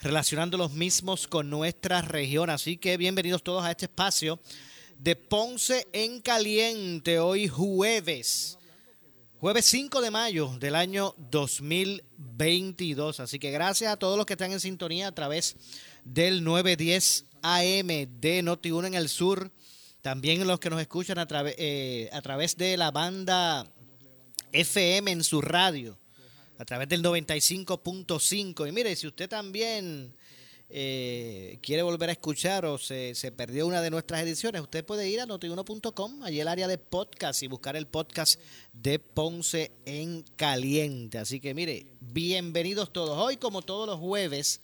relacionando los mismos con nuestra región. Así que bienvenidos todos a este espacio de Ponce en Caliente, hoy jueves. Jueves 5 de mayo del año 2022. Así que gracias a todos los que están en sintonía a través del 910 AM de Noti1 en el sur, también los que nos escuchan a, eh, a través de la banda FM en su radio, a través del 95.5. Y mire, si usted también eh, quiere volver a escuchar o se, perdió una de nuestras ediciones, usted puede ir a notiuno.com, allí el área de podcast y buscar el podcast de Ponce en Caliente. Así que mire, bienvenidos todos. Hoy, como todos los jueves,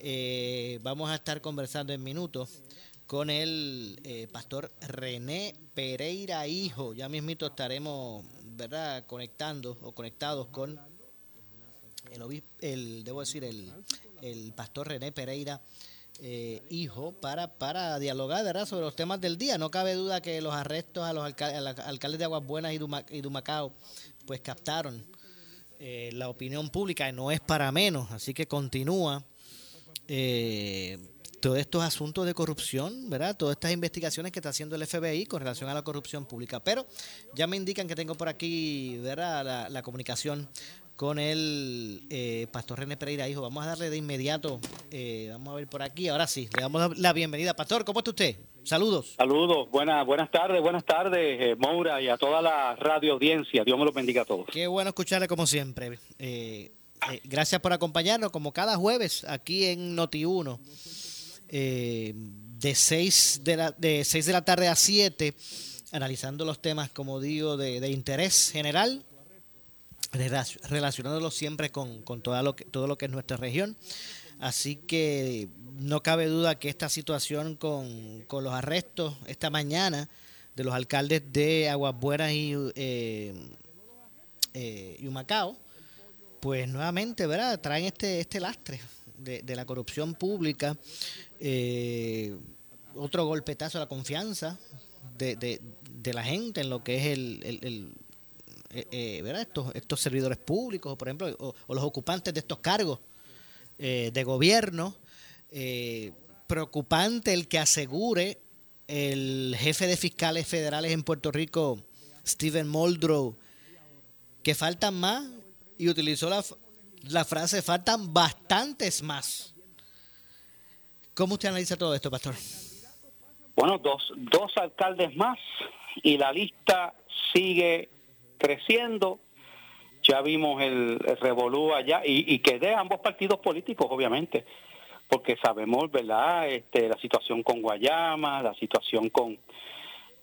eh, vamos a estar conversando en minutos con el eh, pastor René Pereira Hijo. Ya mismito estaremos, ¿verdad?, conectando o conectados con el, el debo decir, el, el pastor René Pereira eh, Hijo para, para dialogar, ¿verdad?, sobre los temas del día. No cabe duda que los arrestos a los alcaldes de Aguas Buenas y, y Dumacao, pues captaron eh, la opinión pública, y no es para menos, así que continúa. Eh, todos estos asuntos de corrupción, ¿verdad? Todas estas investigaciones que está haciendo el FBI con relación a la corrupción pública. Pero ya me indican que tengo por aquí, ¿verdad? La, comunicación con el eh, pastor René Pereira, hijo. Vamos a darle de inmediato, eh, vamos a ver por aquí. Ahora sí, le damos la bienvenida. Pastor, ¿cómo está usted? Saludos. Saludos, buenas, buenas tardes, buenas tardes, eh, Moura, y a toda la radio audiencia. Dios me los bendiga a todos. Qué bueno escucharle como siempre. gracias por acompañarnos como cada jueves aquí en Noti1 eh, de 6 de, la, de 6 de la tarde a 7, analizando los temas, como digo, de, interés general, relacionándolos siempre con, todo, lo que, todo lo que es nuestra región. Así que no cabe duda que esta situación con, los arrestos esta mañana de los alcaldes de Aguas Buenas y, eh, eh, Humacao, pues nuevamente, ¿verdad? Traen este, este lastre de, de la corrupción pública eh, otro golpetazo a la confianza de, de, la gente en lo que es el, el, eh, eh, ¿verdad? Estos, estos servidores públicos, por ejemplo, o, los ocupantes de estos cargos eh, de gobierno. preocupante el que asegure el jefe de fiscales federales en Puerto Rico, Stephen Muldrow, que faltan más y utilizó la, la frase faltan bastantes más. ¿Cómo usted analiza todo esto, pastor? Bueno, dos, dos alcaldes más y la lista sigue creciendo. Ya vimos el, revolú allá y, que de ambos partidos políticos, obviamente, porque sabemos, ¿verdad? Este, la situación con Guayama, la situación con,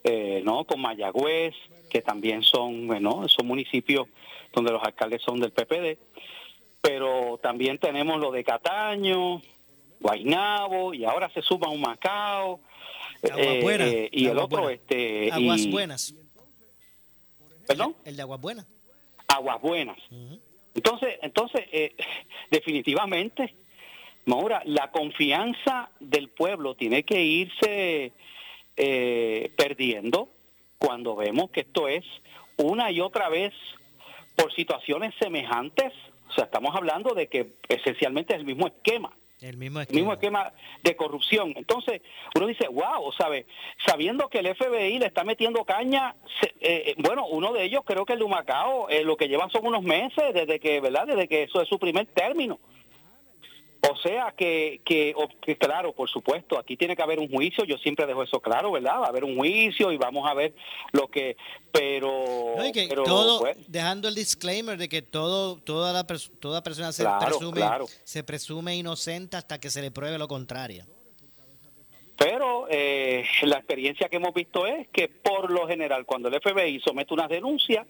eh, ¿no? Con Mayagüez, que también son, bueno, son municipios donde los alcaldes son del PPD, pero también tenemos lo de Cataño, Guainabo y ahora se suma un Macao eh, eh, y el otro este Aguas Buenas. ¿Perdón? El de Aguas Buenas. Aguas Buenas. Entonces, entonces eh, definitivamente, Maura, la confianza del pueblo tiene que irse perdiendo cuando vemos que esto es una y otra vez por situaciones semejantes. O sea, estamos hablando de que esencialmente es el mismo esquema. El mismo esquema. de corrupción. Entonces, uno dice, wow, ¿sabe? Sabiendo que el FBI le está metiendo caña, eh, eh, bueno, uno de ellos creo que el de Humacao, eh, lo que llevan son unos meses desde que, ¿verdad? Desde que eso es su primer término. O sea que, que, claro, por supuesto, aquí tiene que haber un juicio, yo siempre dejo eso claro, ¿verdad? Va a haber un juicio y vamos a ver lo que, pero... todo, pues dejando el disclaimer de que todo, toda, la toda persona se, presume, se presume inocente hasta que se le pruebe lo contrario. Pero eh, la experiencia que hemos visto es que por lo general cuando el FBI somete una denuncia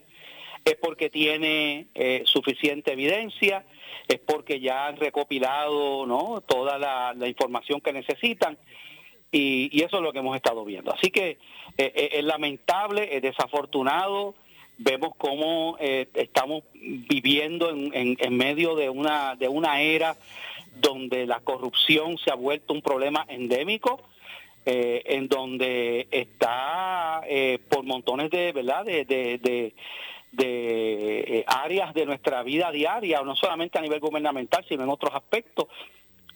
es porque tiene eh, suficiente evidencia, es porque ya han recopilado ¿no? toda la, información que necesitan y, eso es lo que hemos estado viendo. Así que eh, eh, es lamentable, es desafortunado, vemos cómo estamos viviendo en, medio de una, de una era donde la corrupción se ha vuelto un problema endémico. en donde está por montones de verdad de eh, áreas de nuestra vida diaria, no solamente a nivel gubernamental, sino en otros aspectos.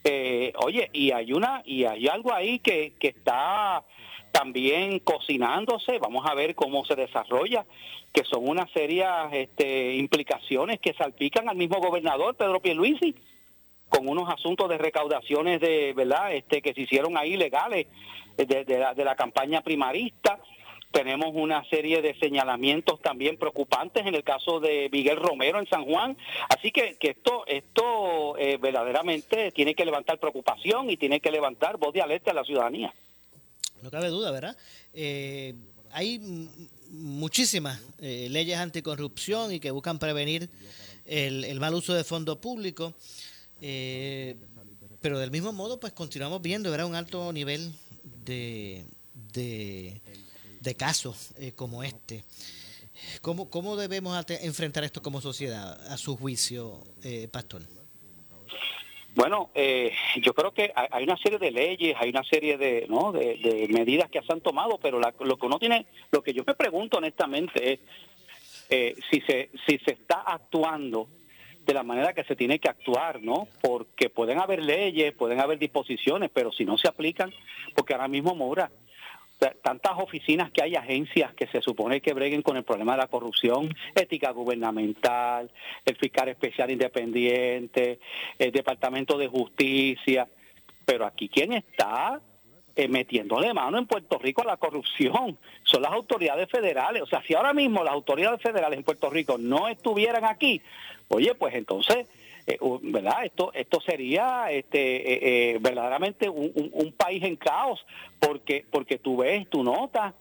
Eh, oye, y hay una y hay algo ahí que, que está también cocinándose, vamos a ver cómo se desarrolla, que son unas serias este, implicaciones que salpican al mismo gobernador Pedro Pierluisi con unos asuntos de recaudaciones de, ¿verdad?, este que se hicieron ahí legales de, de la campaña primarista tenemos una serie de señalamientos también preocupantes en el caso de Miguel Romero en San Juan. Así que, que esto, esto eh, verdaderamente tiene que levantar preocupación y tiene que levantar voz de alerta a la ciudadanía. No cabe duda, ¿verdad? Eh, hay muchísimas eh, leyes anticorrupción y que buscan prevenir el, mal uso de fondos públicos. pero del mismo modo, pues continuamos viendo, ¿verdad? Un alto nivel de de casos eh, como este. ¿Cómo, ¿Cómo debemos enfrentar esto como sociedad, a su juicio, eh, Pastor? Bueno, eh, yo creo que hay una serie de leyes, hay una serie de, ¿no? de, medidas que se han tomado, pero lo que uno tiene, lo que yo me pregunto honestamente es eh, si se si se está actuando de la manera que se tiene que actuar, ¿no? Porque pueden haber leyes, pueden haber disposiciones, pero si no se aplican, porque ahora mismo Mora, tantas oficinas que hay agencias que se supone que breguen con el problema de la corrupción, ética gubernamental, el fiscal especial independiente, el Departamento de Justicia, pero aquí quién está eh, metiéndole mano en Puerto Rico a la corrupción son las autoridades federales. O sea, si ahora mismo las autoridades federales en Puerto Rico no estuvieran aquí, oye, pues entonces eh, ¿verdad? Esto esto sería este eh, eh, verdaderamente un, país en caos porque porque tú ves, tú notas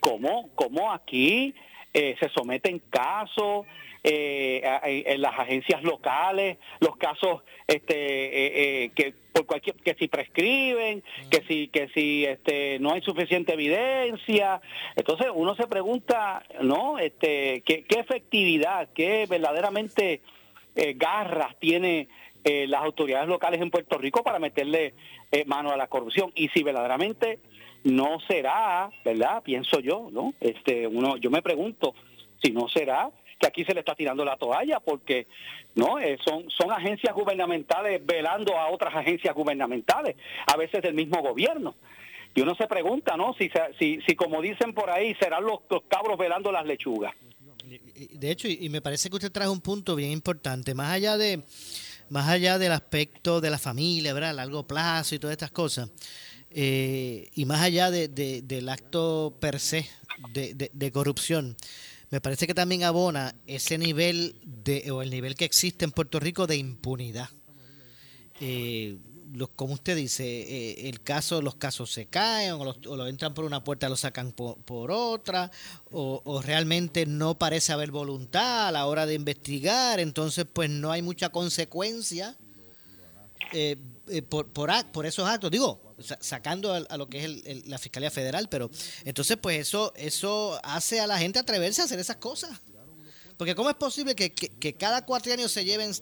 cómo cómo aquí se someten casos en las agencias locales, los casos este que por cualquier que si prescriben, que si que si este no hay suficiente evidencia, entonces uno se pregunta, ¿no? Este qué, qué efectividad, qué verdaderamente eh, garras tiene eh, las autoridades locales en Puerto Rico para meterle eh, mano a la corrupción y si verdaderamente no será, ¿verdad? Pienso yo, ¿no? Este, uno, yo me pregunto si no será que aquí se le está tirando la toalla porque no son son agencias gubernamentales velando a otras agencias gubernamentales, a veces del mismo gobierno. Y uno se pregunta, ¿no? Si, si, si como dicen por ahí, serán los, los cabros velando las lechugas de hecho, y, me parece que usted trae un punto bien importante, más allá de más allá del aspecto de la familia, ¿verdad? Largo plazo y todas estas cosas, eh, y más allá de, del acto per se de, corrupción, me parece que también abona ese nivel de, o el nivel que existe en Puerto Rico de impunidad. Eh, como usted dice, eh, el caso, los casos se caen o, lo entran por una puerta, lo sacan por, otra, o, realmente no parece haber voluntad a la hora de investigar, entonces pues no hay mucha consecuencia eh, eh, por, por, por, esos actos, digo, sacando a, lo que es la Fiscalía Federal, pero entonces pues eso, eso hace a la gente atreverse a hacer esas cosas. Porque ¿cómo es posible que, que, cada cuatro años se lleven...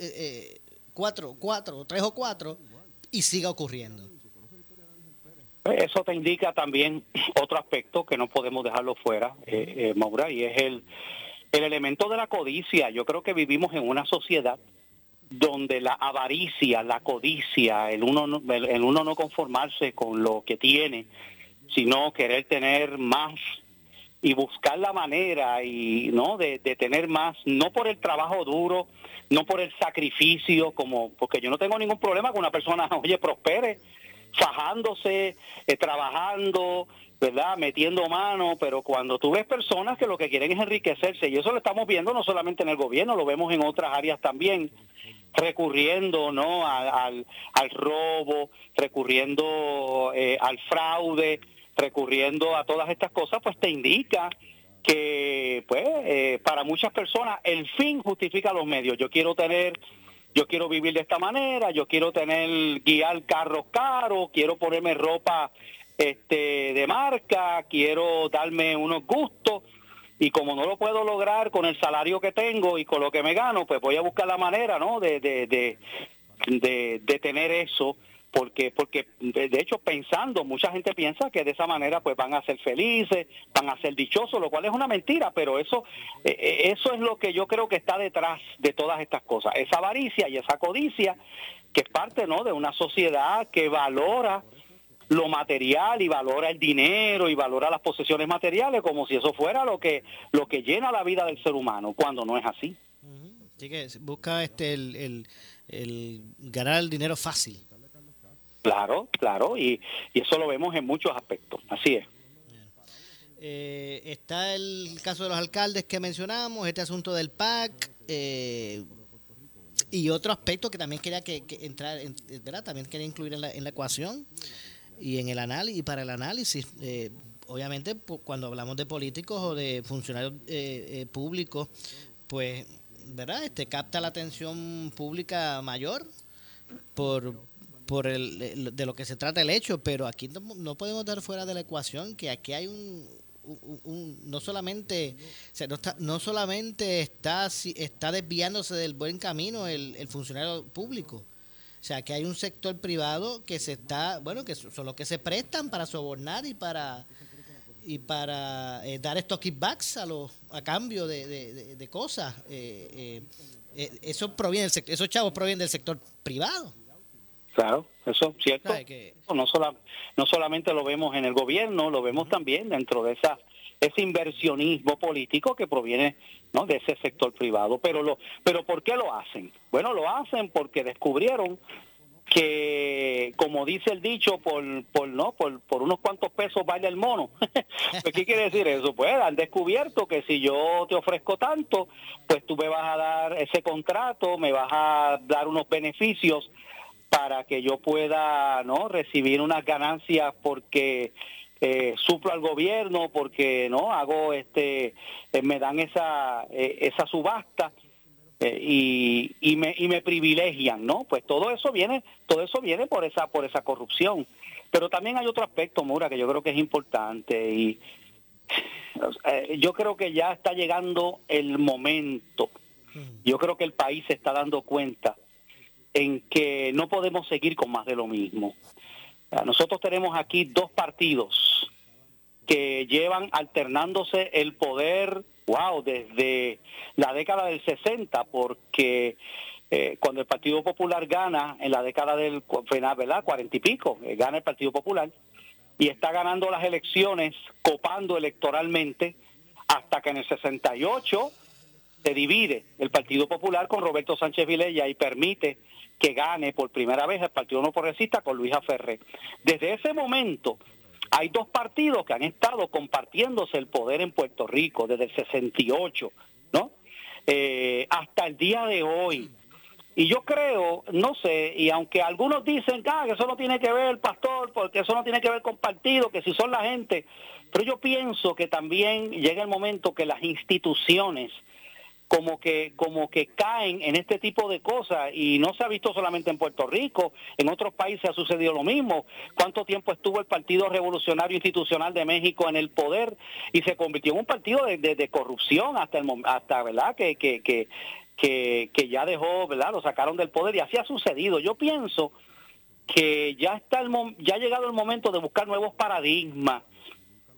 Eh, cuatro, cuatro, tres o cuatro, y siga ocurriendo. Eso te indica también otro aspecto que no podemos dejarlo fuera, eh, eh, Maura, y es el, el elemento de la codicia. Yo creo que vivimos en una sociedad donde la avaricia, la codicia, el uno, no, el uno no conformarse con lo que tiene, sino querer tener más y buscar la manera y no de, tener más no por el trabajo duro no por el sacrificio como porque yo no tengo ningún problema con una persona oye prospere fajándose eh, trabajando verdad metiendo mano pero cuando tú ves personas que lo que quieren es enriquecerse y eso lo estamos viendo no solamente en el gobierno lo vemos en otras áreas también recurriendo no al, al, robo recurriendo eh, al fraude recurriendo a todas estas cosas, pues te indica que, pues, eh, para muchas personas el fin justifica los medios. Yo quiero tener, yo quiero vivir de esta manera, yo quiero tener, guiar carros caros, quiero ponerme ropa este, de marca, quiero darme unos gustos y como no lo puedo lograr con el salario que tengo y con lo que me gano, pues voy a buscar la manera, ¿no? De, de, de, de, de tener eso porque porque de hecho pensando mucha gente piensa que de esa manera pues van a ser felices van a ser dichosos lo cual es una mentira pero eso eh, eh, eso es lo que yo creo que está detrás de todas estas cosas. Esa avaricia y esa codicia que es parte no de una sociedad que valora lo material y valora el dinero y valora las posesiones materiales como si eso fuera lo que lo que llena la vida del ser humano cuando no es así. Así que busca este el, el, el ganar el dinero fácil Claro, claro, y, eso lo vemos en muchos aspectos, así es. Eh, está el caso de los alcaldes que mencionamos, este asunto del PAC eh, y otro aspecto que también quería que, entrar, ¿verdad? También quería incluir en la, en la, ecuación y en el análisis y para el análisis. Eh, obviamente, cuando hablamos de políticos o de funcionarios públicos, pues, ¿verdad? Este capta la atención pública mayor por por el, de lo que se trata el hecho, pero aquí no, podemos dar fuera de la ecuación que aquí hay un, no solamente no, está, no solamente está está desviándose del buen camino el, funcionario público. O sea que hay un sector privado que se está bueno que son los que se prestan para sobornar y para y para eh, dar estos kickbacks a los a cambio de, de, cosas. Eh, eh, eso proviene esos chavos provienen del sector privado Claro, eso es cierto. No, no solamente lo vemos en el gobierno, lo vemos también dentro de esa ese inversionismo político que proviene ¿no? de ese sector privado. Pero, lo, pero ¿por qué lo hacen? Bueno, lo hacen porque descubrieron que, como dice el dicho, por, por, ¿no? por, por unos cuantos pesos vale el mono. Pues, ¿Qué quiere decir eso? Pues han descubierto que si yo te ofrezco tanto, pues tú me vas a dar ese contrato, me vas a dar unos beneficios para que yo pueda no recibir unas ganancias porque eh, suplo al gobierno porque no hago este eh, me dan esa eh, esa subasta eh, y, y me y me privilegian no pues todo eso viene todo eso viene por esa por esa corrupción. Pero también hay otro aspecto Mura que yo creo que es importante y yo creo que ya está llegando el momento. Yo creo que el país se está dando cuenta en que no podemos seguir con más de lo mismo. Nosotros tenemos aquí dos partidos que llevan alternándose el poder, wow, desde la década del 60, porque eh, cuando el Partido Popular gana en la década del ¿verdad? cuarenta y pico, eh, gana el Partido Popular y está ganando las elecciones, copando electoralmente, hasta que en el 68 se divide el Partido Popular con Roberto Sánchez Vilella y permite que gane por primera vez el Partido No Progresista con Luisa Ferré. Desde ese momento hay dos partidos que han estado compartiéndose el poder en Puerto Rico desde el 68, ¿no? Eh, hasta el día de hoy. Y yo creo, no sé, y aunque algunos dicen ah, que eso no tiene que ver, pastor, porque eso no tiene que ver con partido, que si son la gente, pero yo pienso que también llega el momento que las instituciones como que como que caen en este tipo de cosas y no se ha visto solamente en Puerto Rico, en otros países ha sucedido lo mismo. ¿Cuánto tiempo estuvo el Partido Revolucionario Institucional de México en el poder y se convirtió en un partido de, corrupción hasta el hasta verdad que que, que que ya dejó, ¿verdad? Lo sacaron del poder y así ha sucedido. Yo pienso que ya está el ya ha llegado el momento de buscar nuevos paradigmas,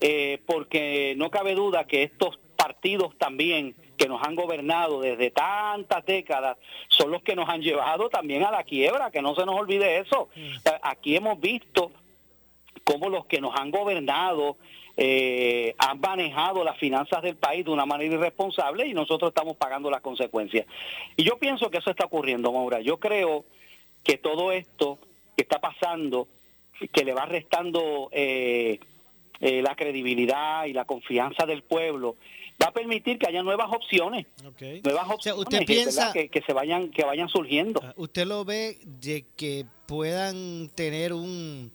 eh, porque no cabe duda que estos partidos también que nos han gobernado desde tantas décadas son los que nos han llevado también a la quiebra, que no se nos olvide eso. Mm. Aquí hemos visto cómo los que nos han gobernado eh, han manejado las finanzas del país de una manera irresponsable y nosotros estamos pagando las consecuencias. Y yo pienso que eso está ocurriendo, Maura. Yo creo que todo esto que está pasando, que le va restando eh, eh, la credibilidad y la confianza del pueblo, va a permitir que haya nuevas opciones, nuevas opciones usted piensa que, que, se vayan que vayan surgiendo. Ah, ¿Usted lo ve de que puedan tener un,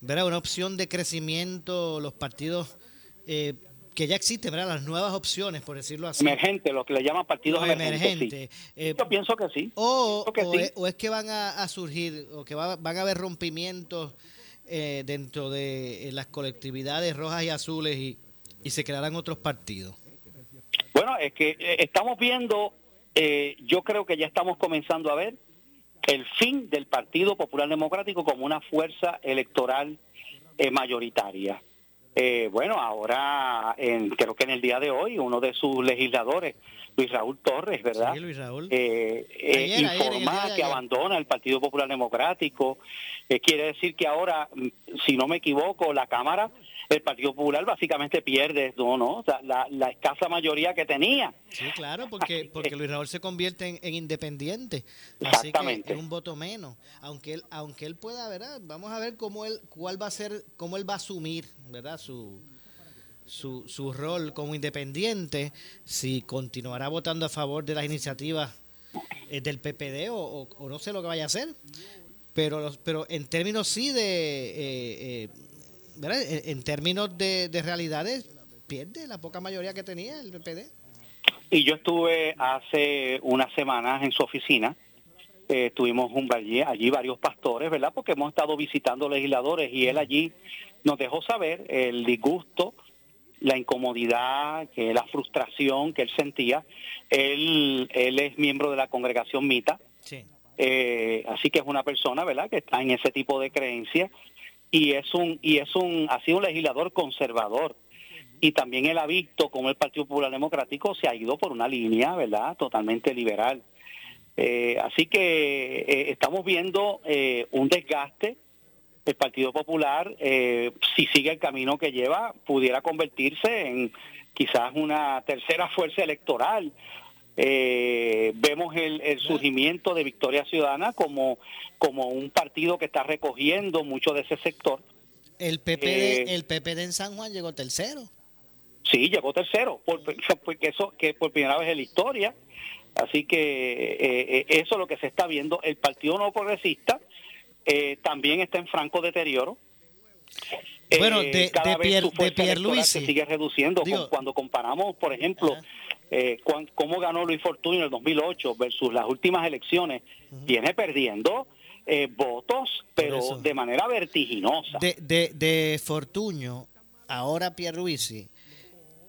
¿verdad? una opción de crecimiento los partidos eh, que ya existen, ¿verdad? las nuevas opciones, por decirlo así? Emergentes, lo que le llaman partidos Los emergentes. sí. Eh, Yo pienso que sí. o, que o sí. es, o es que van a, a surgir, o que va- van a haber rompimientos eh, dentro de las colectividades rojas y azules y, y se crearán otros partidos. Bueno, es que eh, estamos viendo, eh, yo creo que ya estamos comenzando a ver el fin del Partido Popular Democrático como una fuerza electoral eh, mayoritaria. Eh, bueno, ahora en- creo que en el día de hoy uno de sus legisladores, Luis Raúl Torres, ¿verdad? Sí, Luis Raúl. eh, eh, Ayer, informa que abandona el Partido Popular Democrático. Eh, quiere decir que ahora, mm, si no me equivoco, la Cámara, el Partido Popular básicamente pierde no, no, O sea, la, la escasa mayoría que tenía. Sí, claro, porque porque Luis Raúl se convierte en, en independiente, así que Exactamente. es un voto menos. Aunque él aunque él pueda, ¿verdad? Vamos a ver cómo él cuál va a ser cómo él va a asumir, ¿verdad? Su su, su rol como independiente, si continuará votando a favor de las iniciativas eh, del PPD o, o- o no sé lo que vaya a hacer. Pero los- pero en términos sí de eh, eh, ¿verdad? En, en términos de, de realidades pierde la poca mayoría que tenía el PPD. Y yo estuve hace unas semanas en su oficina. Eh, tuvimos un, allí, allí varios pastores, ¿verdad? Porque hemos estado visitando legisladores y él allí nos dejó saber el disgusto, la incomodidad, que la frustración que él sentía. Él, él es miembro de la congregación Mita, Sí. eh, así que es una persona, ¿verdad?, que está en ese tipo de creencias y es un y es un ha sido un legislador conservador y también él ha visto cómo el Partido Popular Democrático se ha ido por una línea, ¿verdad?, totalmente liberal. Eh, así que eh, estamos viendo eh, un desgaste. El Partido Popular, si sigue el camino que lleva, pudiera convertirse en quizás una tercera fuerza electoral. Eh, vemos el, el surgimiento de Victoria Ciudadana como, como un partido que está recogiendo mucho de ese sector. El PPD, Eh, el PPD en San Juan llegó tercero. Sí, llegó tercero, por, porque eso que por primera vez en la historia. Así que eh, eh, eso es lo que se está viendo. El Partido No Progresista eh, también está en franco deterioro. Bueno, Eh, de- cada de vez Pier- su de Pierluisi. se sigue reduciendo. Digo- cuando comparamos, por ejemplo, Ajá. Eh, cuan- cómo ganó Luis Fortuño en el 2008 versus las últimas elecciones, viene perdiendo eh, votos, pero de manera vertiginosa. De, de, de Fortuño, ahora Pierluisi,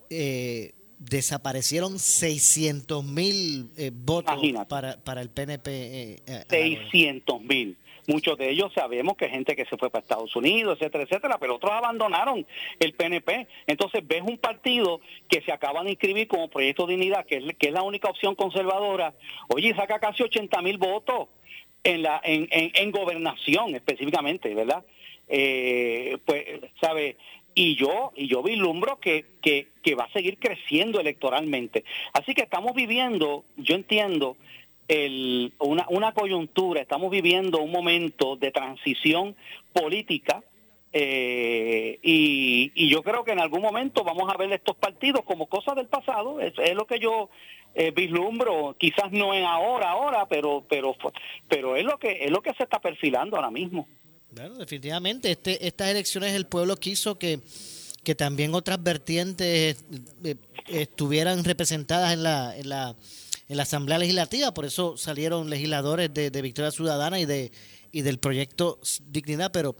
eh, desaparecieron 600 mil eh, votos Imagínate. para, para el PNP. eh, eh, ahora. 600 mil. Muchos de ellos sabemos que gente que se fue para Estados Unidos, etcétera, etcétera, pero otros abandonaron el PNP. Entonces ves un partido que se acaba de inscribir como Proyecto Dignidad, que es, que es la única opción conservadora. Oye, saca casi 80 mil votos en la en, en, en gobernación específicamente, ¿verdad? Eh, pues, ¿sabe? Y yo, y yo vislumbro que, que, que va a seguir creciendo electoralmente. Así que estamos viviendo, yo entiendo, el, una, una coyuntura, estamos viviendo un momento de transición política eh, y, y yo creo que en algún momento vamos a ver estos partidos como cosas del pasado, es, lo que yo eh, vislumbro, quizás no en ahora, ahora, pero pero pero es lo que es lo que se está perfilando ahora mismo. Bueno, definitivamente, este, estas elecciones el pueblo quiso que, que también otras vertientes eh, estuvieran representadas en la, en la en la Asamblea Legislativa, por eso salieron legisladores de, Victoria Ciudadana y de y del proyecto Dignidad, pero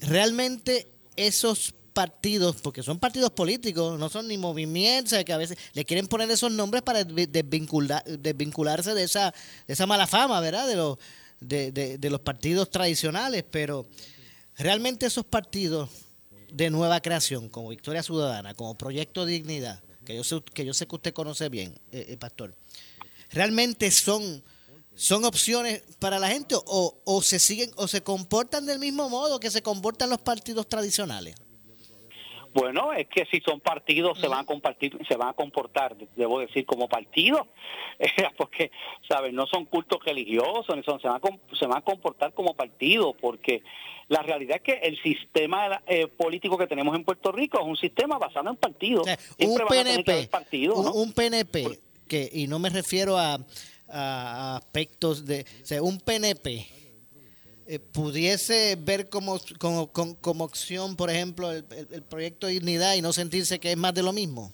realmente esos partidos, porque son partidos políticos, no son ni movimientos, que a veces le quieren poner esos nombres para desvi- desvincular, desvincularse de esa, de esa mala fama, ¿verdad? De los, de- de los partidos tradicionales, pero realmente esos partidos de nueva creación, como Victoria Ciudadana, como Proyecto Dignidad, que yo sé que, yo sé que usted conoce bien, eh, eh, Pastor, realmente son son opciones para la gente o, o se siguen o se comportan del mismo modo que se comportan los partidos tradicionales. Bueno, es que si son partidos se van a compartir, se van a comportar, debo decir, como partidos, porque, ¿sabes? No son cultos religiosos, ni son, se, van a, se van a comportar como partidos, porque la realidad es que el sistema eh, político que tenemos en Puerto Rico es un sistema basado en partidos. un, PNP, un, PNP, que, y no me refiero a, aspectos de, o sea, un PNP eh, pudiese ver como, como, como, opción, por ejemplo, el, proyecto de dignidad y no sentirse que es más de lo mismo?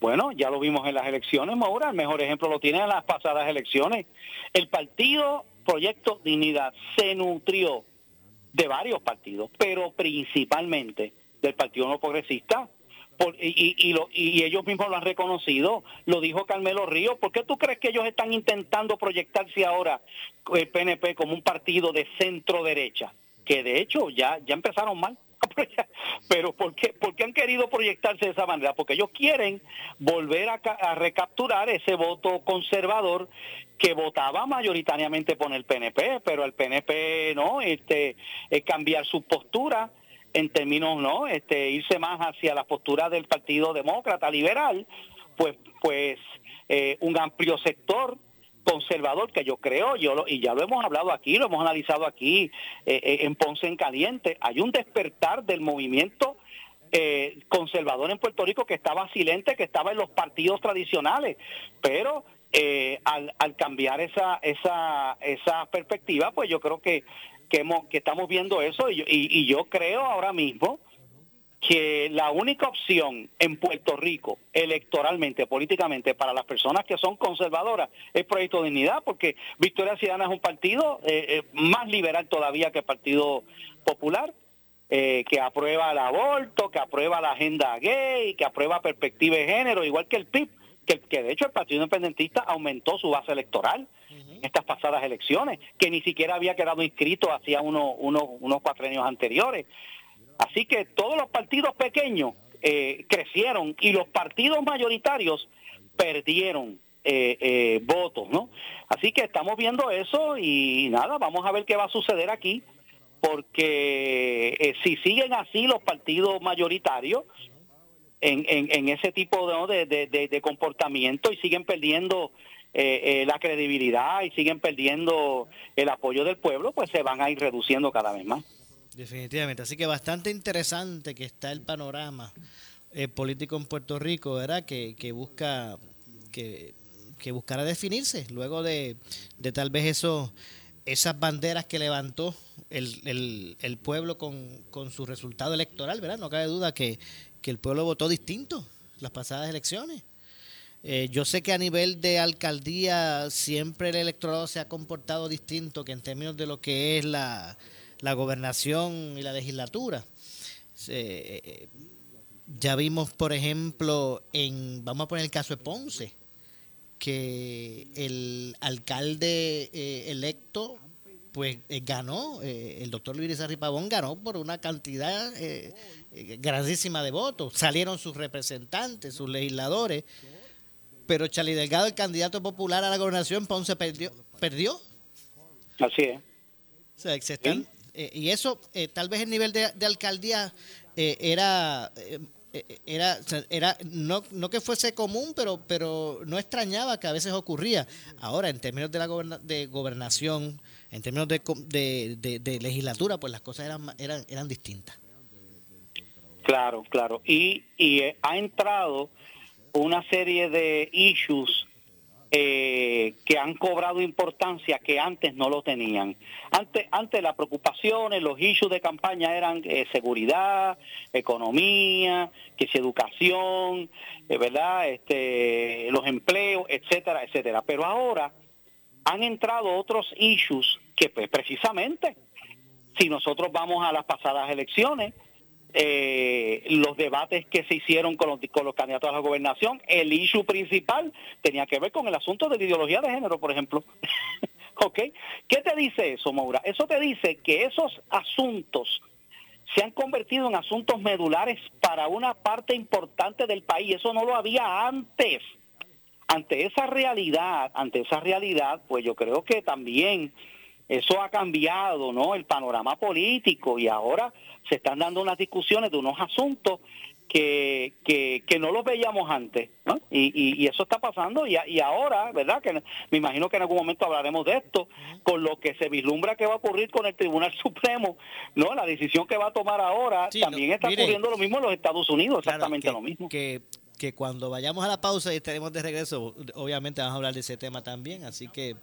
Bueno, ya lo vimos en las elecciones, Maura, el mejor ejemplo lo tiene en las pasadas elecciones. El partido Proyecto Dignidad se nutrió de varios partidos, pero principalmente del Partido No Progresista, y, y, ellos mismos lo han reconocido, lo dijo Carmelo Ríos. ¿Por qué tú crees que ellos están intentando proyectarse ahora el PNP como un partido de centro derecha? Que de hecho ya, ya empezaron mal. Pero ¿por qué, ¿por han querido proyectarse de esa manera? Porque ellos quieren volver a, a recapturar ese voto conservador que votaba mayoritariamente por el PNP, pero el PNP no, este, es cambiar su postura en términos, ¿no? Este, irse más hacia la postura del Partido Demócrata Liberal, pues, pues eh, un amplio sector conservador que yo creo, yo y ya lo hemos hablado aquí, lo hemos analizado aquí eh, eh, en Ponce en Caliente, hay un despertar del movimiento conservador en Puerto Rico que estaba silente, que estaba en los partidos tradicionales, pero al, al, cambiar esa, esa, esa perspectiva, pues yo creo que que, que estamos viendo eso y, y, yo creo ahora mismo que la única opción en Puerto Rico, electoralmente, políticamente, para las personas que son conservadoras, es Proyecto de Dignidad, porque Victoria Ciudadana es un partido eh, eh, más liberal todavía que el Partido Popular, eh, que aprueba el aborto, que aprueba la agenda gay, que aprueba perspectiva de género, igual que el PIB, que, que de hecho el Partido Independentista aumentó su base electoral estas pasadas elecciones, que ni siquiera había quedado inscrito hacía uno, unos cuatro años anteriores. Así que todos los partidos pequeños eh, crecieron y los partidos mayoritarios perdieron eh, eh, votos, ¿no? Así que estamos viendo eso y nada, vamos a ver qué va a suceder aquí, porque si siguen así los partidos mayoritarios en, en, ese tipo de, de comportamiento y siguen perdiendo eh, eh, la credibilidad y siguen perdiendo el apoyo del pueblo, pues se van a ir reduciendo cada vez más. Definitivamente, así que bastante interesante que está el panorama eh, político en Puerto Rico, ¿verdad? Que, que busca que, que buscará definirse luego de, de tal vez eso, esas banderas que levantó el, el, el pueblo con, con, su resultado electoral, ¿verdad? No cabe duda que, que el pueblo votó distinto las pasadas elecciones. Eh, yo sé que a nivel de alcaldía siempre el electorado se ha comportado distinto que en términos de lo que es la, gobernación y la legislatura. Eh, ya vimos, por ejemplo, en, vamos a poner el caso de Ponce, que el alcalde eh, electo pues ganó, el doctor Luis Pavón ganó por una cantidad grandísima de votos. Salieron sus representantes, sus legisladores, pero Charlie Delgado, el candidato popular a la gobernación, Ponce perdió. perdió. Así es. O sea, se están, eh, y eso, eh, tal vez el nivel de, alcaldía eh, era, era, era no, no que fuese común, pero, pero no extrañaba que a veces ocurría. Ahora, en términos de la de gobernación, en términos de, de, legislatura, pues las cosas eran, eran, eran distintas. Claro, claro. Y, y ha entrado una serie de issues eh, que han cobrado importancia que antes no lo tenían. Antes, antes las preocupaciones, los issues de campaña eran eh, seguridad, economía, que si educación, eh, ¿verdad? Este, los empleos, etcétera, etcétera. Pero ahora han entrado otros issues que pues, precisamente, si nosotros vamos a las pasadas elecciones, eh, los debates que se hicieron con los, candidatos a la gobernación, el issue principal tenía que ver con el asunto de la ideología de género, por ejemplo. ¿Ok? ¿Qué te dice eso, Maura? Eso te dice que esos asuntos se han convertido en asuntos medulares para una parte importante del país. Eso no lo había antes. Ante esa realidad, ante esa realidad, pues yo creo que también Eso ha cambiado, ¿no? El panorama político y ahora se están dando unas discusiones de unos asuntos que, que, no los veíamos antes, ¿no? Y, y, eso está pasando y, y, ahora, ¿verdad? Que me imagino que en algún momento hablaremos de esto, con lo que se vislumbra que va a ocurrir con el Tribunal Supremo, ¿no? La decisión que va a tomar ahora, también está ocurriendo lo mismo en los Estados Unidos, exactamente lo mismo. Que que cuando vayamos a la pausa y estaremos de regreso, obviamente vamos a hablar de ese tema también, así que,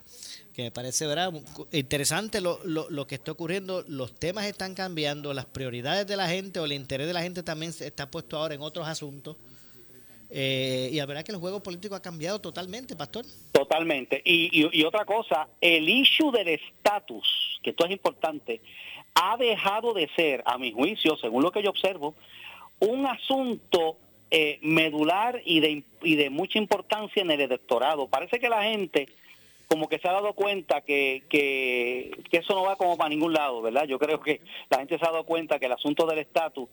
que me parece ¿verdad? interesante lo, lo, lo, que está ocurriendo, los temas están cambiando, las prioridades de la gente o el interés de la gente también está puesto ahora en otros asuntos. Eh, y la verdad que el juego político ha cambiado totalmente, Pastor. Totalmente. Y, y, y otra cosa, el issue del estatus, que esto es importante, ha dejado de ser, a mi juicio, según lo que yo observo, un asunto eh, medular y de, y de mucha importancia en el electorado. Parece que la gente como que se ha dado cuenta que, que, eso no va como para ningún lado, ¿verdad? Yo creo que la gente se ha dado cuenta que el asunto del estatus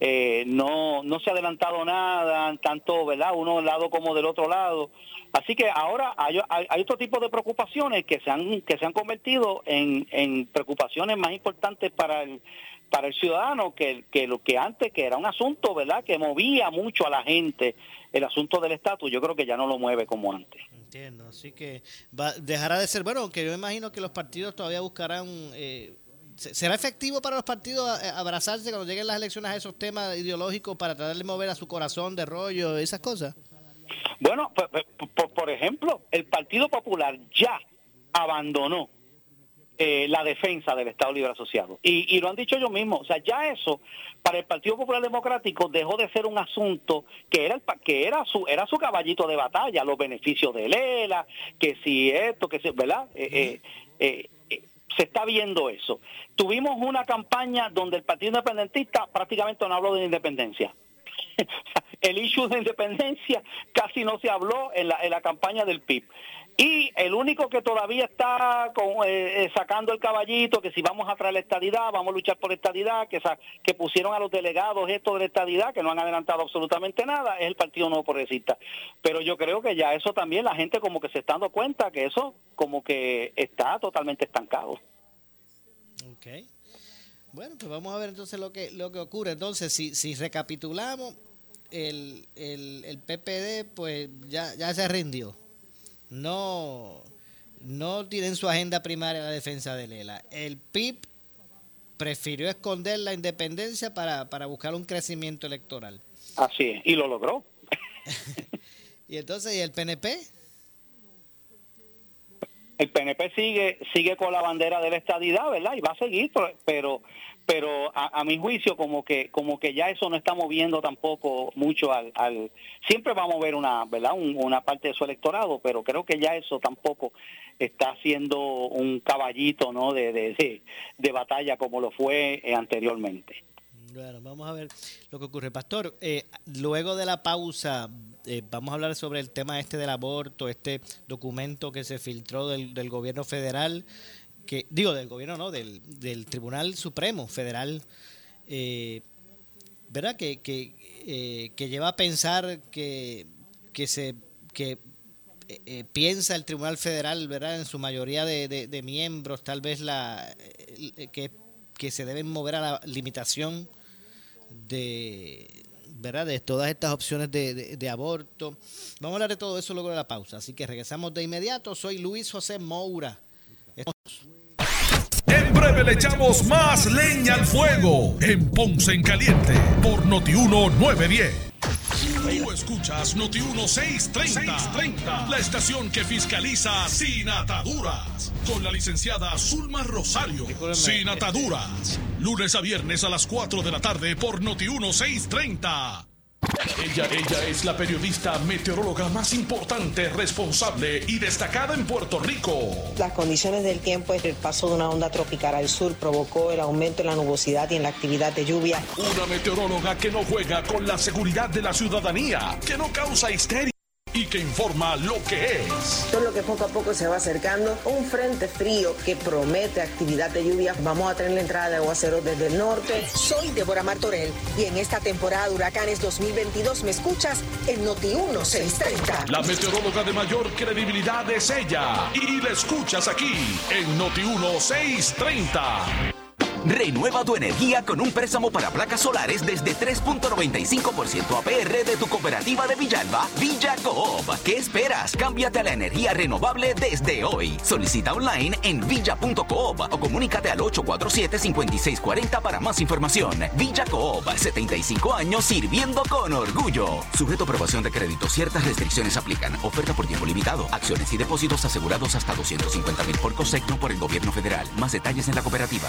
eh, no, no se ha adelantado nada, tanto, ¿verdad? Uno lado como del otro lado. Así que ahora hay, hay, otro tipo de preocupaciones que se han, que se han convertido en, en preocupaciones más importantes para el, para el ciudadano que, que lo que antes que era un asunto verdad que movía mucho a la gente el asunto del estatus yo creo que ya no lo mueve como antes. Entiendo así que va, dejará de ser bueno aunque yo imagino que los partidos todavía buscarán eh, será efectivo para los partidos eh, abrazarse cuando lleguen las elecciones a esos temas ideológicos para tratar de mover a su corazón de rollo esas cosas bueno por, por ejemplo el Partido Popular ya abandonó eh, la defensa del Estado Libre Asociado. Y, lo han dicho ellos mismos. O sea, ya eso para el Partido Popular Democrático dejó de ser un asunto que era el, que era su era su caballito de batalla, los beneficios de Lela, que si esto, que si, ¿verdad? Eh, eh, se está viendo eso. Tuvimos una campaña donde el Partido Independentista prácticamente no habló de independencia. el issue de independencia casi no se habló en la, en la campaña del PIB. Y el único que todavía está eh, eh, sacando el caballito, que si vamos a traer la estadidad, vamos a luchar por la estadidad, que, que pusieron a los delegados esto de la estadidad, que no han adelantado absolutamente nada, es el Partido Nuevo Progresista. Pero yo creo que ya eso también la gente como que se está dando cuenta que eso como que está totalmente estancado. Ok. Bueno, pues vamos a ver entonces lo que, lo que ocurre. Entonces, si, si recapitulamos, el, el, el PPD pues ya, ya se rindió no, no tienen su agenda primaria la defensa de Lela. El PIB prefirió esconder la independencia para, para buscar un crecimiento electoral. Así es, y lo logró. y entonces, ¿y el PNP? El PNP sigue sigue con la bandera de la estadidad, ¿verdad? Y va a seguir, pero pero a, mi juicio como que como que ya eso no está moviendo tampoco mucho al, al siempre vamos a ver una verdad una parte de su electorado pero creo que ya eso tampoco está siendo un caballito no de, de, de, batalla como lo fue eh, anteriormente. Bueno, vamos a ver lo que ocurre. Pastor, eh, luego de la pausa, eh, vamos a hablar sobre el tema este del aborto, este documento que se filtró del, del gobierno federal que digo del gobierno, ¿no? Del, del Tribunal Supremo Federal, eh, ¿verdad? Que, eh, que, lleva a pensar que, que se que eh, piensa el Tribunal Federal, ¿verdad? En su mayoría de, de, miembros, tal vez la que, que se deben mover a la limitación de ¿verdad? de todas estas opciones de, de, aborto. Vamos a hablar de todo eso luego de la pausa. Así que regresamos de inmediato. Soy Luis José Moura le echamos más leña al fuego en Ponce en Caliente por Notiuno 910. Tú escuchas Notiuno 630, 630, la estación que fiscaliza sin ataduras, con la licenciada Zulma Rosario. Sin ataduras, lunes a viernes a las 4 de la tarde por Notiuno 630. Ella, ella es la periodista meteoróloga más importante, responsable y destacada en Puerto Rico. Las condiciones del tiempo, el paso de una onda tropical al sur provocó el aumento en la nubosidad y en la actividad de lluvia. Una meteoróloga que no juega con la seguridad de la ciudadanía, que no causa histeria y que informa lo que es. Todo lo que poco a poco se va acercando, un frente frío que promete actividad de lluvia. Vamos a tener la entrada de aguaceros desde el norte. Soy Débora Martorell y en esta temporada de huracanes 2022 me escuchas en Noti 1630. La meteoróloga de mayor credibilidad es ella y la escuchas aquí en Noti 1630. Renueva tu energía con un préstamo para placas solares desde 3.95% APR de tu cooperativa de Villalba, Villa Coop. ¿Qué esperas? Cámbiate a la energía renovable desde hoy. Solicita online en villa.coop o comunícate al 847-5640 para más información. Villa Coop, 75 años sirviendo con orgullo. Sujeto a aprobación de crédito, ciertas restricciones aplican. Oferta por tiempo limitado. Acciones y depósitos asegurados hasta 250 mil por COSECNO por el gobierno federal. Más detalles en la cooperativa.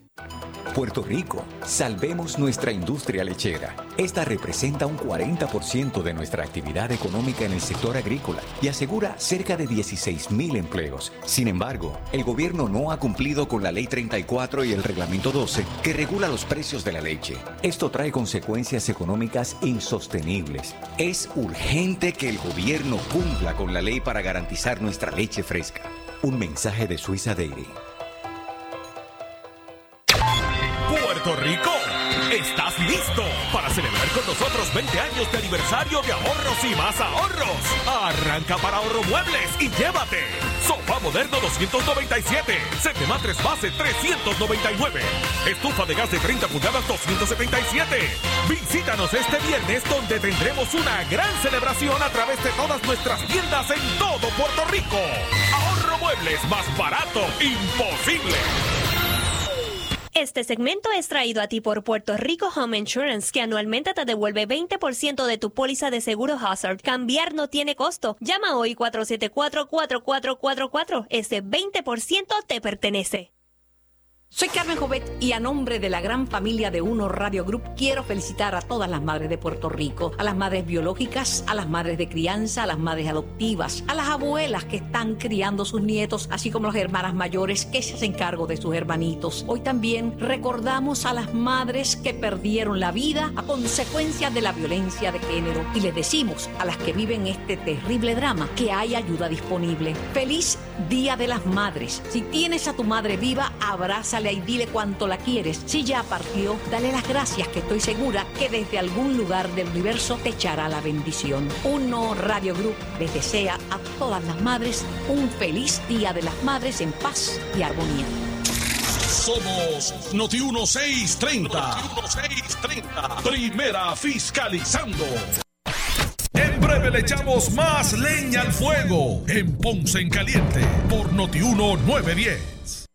843-1129. Puerto Rico, salvemos nuestra industria lechera. Esta representa un 40% de nuestra actividad económica en el sector agrícola y asegura cerca de 16 mil empleos. Sin embargo, el gobierno no ha cumplido con la Ley 34 y el Reglamento 12 que regula los precios de la leche. Esto trae consecuencias económicas insostenibles. Es urgente que el gobierno cumpla con la ley para garantizar nuestra leche fresca. Un mensaje de Suiza Dairy. Puerto Rico, ¿estás listo para celebrar con nosotros 20 años de aniversario de ahorros y más ahorros? Arranca para Ahorro Muebles y llévate sofá moderno 297, set de matres base 399, estufa de gas de 30 pulgadas 277. Visítanos este viernes donde tendremos una gran celebración a través de todas nuestras tiendas en todo Puerto Rico. Ahorro Muebles más barato, imposible. Este segmento es traído a ti por Puerto Rico Home Insurance, que anualmente te devuelve 20% de tu póliza de seguro Hazard. Cambiar no tiene costo. Llama hoy 474-4444. Ese 20% te pertenece. Soy Carmen Jovet y a nombre de la gran familia de Uno Radio Group quiero felicitar a todas las madres de Puerto Rico, a las madres biológicas, a las madres de crianza, a las madres adoptivas, a las abuelas que están criando sus nietos, así como las hermanas mayores que se hacen cargo de sus hermanitos. Hoy también recordamos a las madres que perdieron la vida a consecuencia de la violencia de género y les decimos a las que viven este terrible drama que hay ayuda disponible. Feliz Día de las Madres. Si tienes a tu madre viva, abraza y dile cuánto la quieres. Si ya partió, dale las gracias que estoy segura que desde algún lugar del universo te echará la bendición. Uno Radio Group les desea a todas las madres un feliz Día de las Madres en paz y armonía. Somos Noti 1630. Noti 1630. Primera fiscalizando. En breve le echamos más leña al fuego en Ponce en Caliente por Noti 1910.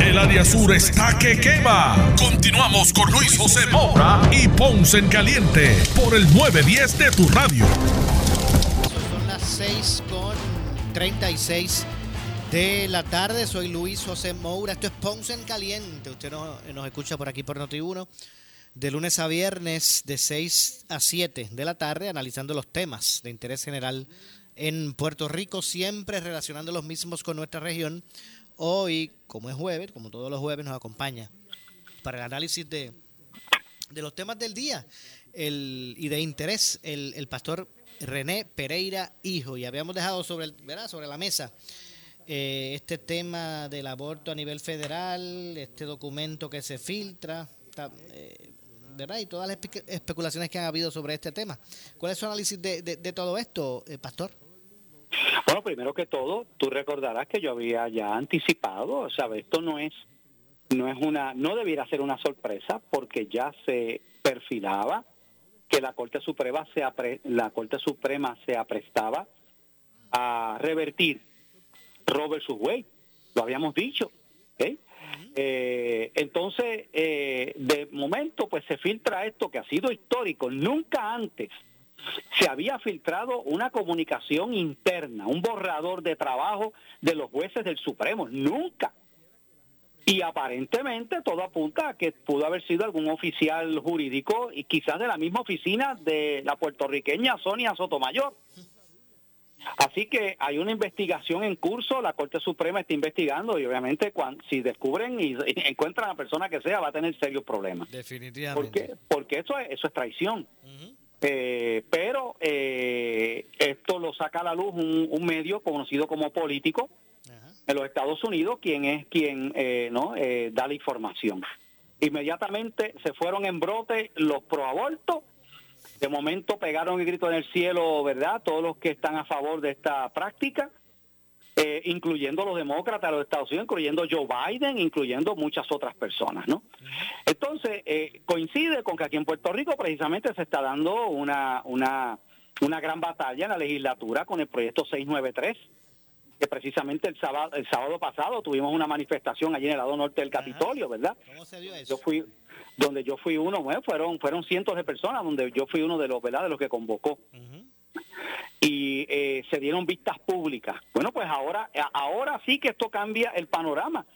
El área sur está que quema. Continuamos con Luis José Moura y Ponce en Caliente por el 910 de tu radio. Son las 6 con 36 de la tarde. Soy Luis José Moura. Esto es Ponce en Caliente. Usted nos, escucha por aquí por Noti1. de lunes a viernes de 6 a 7 de la tarde, analizando los temas de interés general en Puerto Rico, siempre relacionando los mismos con nuestra región. Hoy, como es jueves, como todos los jueves, nos acompaña para el análisis de, de los temas del día y de interés el, el pastor René Pereira Hijo. Y habíamos dejado sobre, ¿verdad? sobre la mesa eh, este tema del aborto a nivel federal, este documento que se filtra, eh, ¿verdad? Y todas las especulaciones que han habido sobre este tema. ¿Cuál es su análisis de, de, todo esto, eh, Pastor? Bueno, primero que todo, tú recordarás que yo había ya anticipado, ¿sabes? Esto no es no es una no debiera ser una sorpresa porque ya se perfilaba que la Corte Suprema se la Corte Suprema se aprestaba a revertir Robert Wade, lo habíamos dicho. Eh, entonces, eh, de momento, pues se filtra esto que ha sido histórico. Nunca antes se había filtrado una comunicación interna, un borrador de trabajo de los jueces del Supremo. Nunca. Y aparentemente todo apunta a que pudo haber sido algún oficial jurídico y quizás de la misma oficina de la puertorriqueña Sonia Sotomayor. Así que hay una investigación en curso, la Corte Suprema está investigando y obviamente cuando, si descubren y, encuentran a la persona que sea va a tener serios problemas. Definitivamente. Porque, porque eso, es, eso es traición. Eh, pero eh, esto lo saca a la luz un, medio conocido como político en los Estados Unidos, quien es quien eh, no da la información. Inmediatamente se fueron en brote los proabortos de momento pegaron el grito en el cielo, ¿verdad? Todos los que están a favor de esta práctica, eh, incluyendo los demócratas de los Estados Unidos, incluyendo Joe Biden, incluyendo muchas otras personas, ¿no? Entonces, eh, coincide con que aquí en Puerto Rico precisamente se está dando una, una, una gran batalla en la legislatura con el proyecto 693 que precisamente el sábado, el sábado pasado tuvimos una manifestación allí en el lado norte del Capitolio, ¿verdad? ¿Cómo se dio eso? Yo fui, donde yo fui uno, bueno, fueron fueron cientos de personas donde yo fui uno de los, ¿verdad? De los que convocó. Y eh, se dieron vistas públicas. Bueno, pues ahora ahora sí que esto cambia el panorama.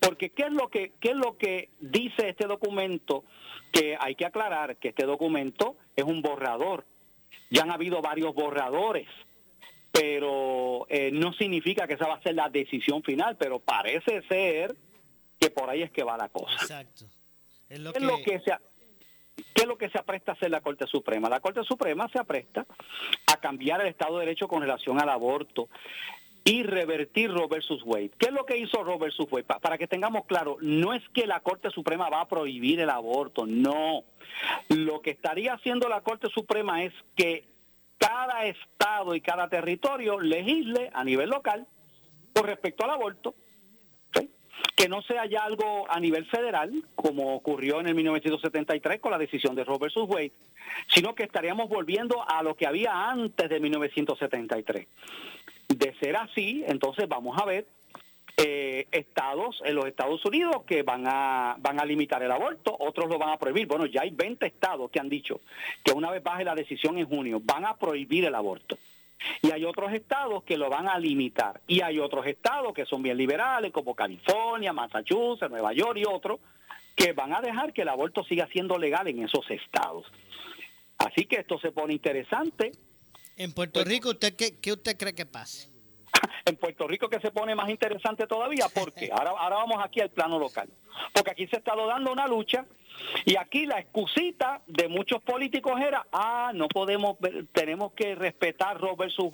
Porque qué es lo que qué es lo que dice este documento que hay que aclarar que este documento es un borrador. Ya han habido varios borradores pero eh, no significa que esa va a ser la decisión final, pero parece ser que por ahí es que va la cosa. Exacto. Es lo, que... se, ¿Qué es lo que se apresta a hacer la Corte Suprema? La Corte Suprema se apresta a cambiar el Estado de Derecho con relación al aborto y revertir Roe versus Wade. ¿Qué es lo que hizo Roe versus Wade? Para que tengamos claro, no es que la Corte Suprema va a prohibir el aborto, no. Lo que estaría haciendo la Corte Suprema es que cada estado y cada territorio legisle a nivel local con respecto al aborto que no sea ya algo a nivel federal, como ocurrió en el 1973 con la decisión de Robert Wade, sino que estaríamos volviendo a lo que había antes de 1973. De ser así, entonces vamos a ver eh, estados en los Estados Unidos que van a van a limitar el aborto, otros lo van a prohibir. Bueno, ya hay 20 estados que han dicho que una vez baje la decisión en junio van a prohibir el aborto. Y hay otros estados que lo van a limitar. Y hay otros estados que son bien liberales, como California, Massachusetts, Nueva York y otros, que van a dejar que el aborto siga siendo legal en esos estados. Así que esto se pone interesante. En Puerto pues Rico, ¿usted qué, qué usted cree que pase? en Puerto Rico que se pone más interesante todavía, porque ahora, ahora vamos aquí al plano local, porque aquí se ha estado dando una lucha y aquí la excusita de muchos políticos era, ah, no podemos, tenemos que respetar Robert versus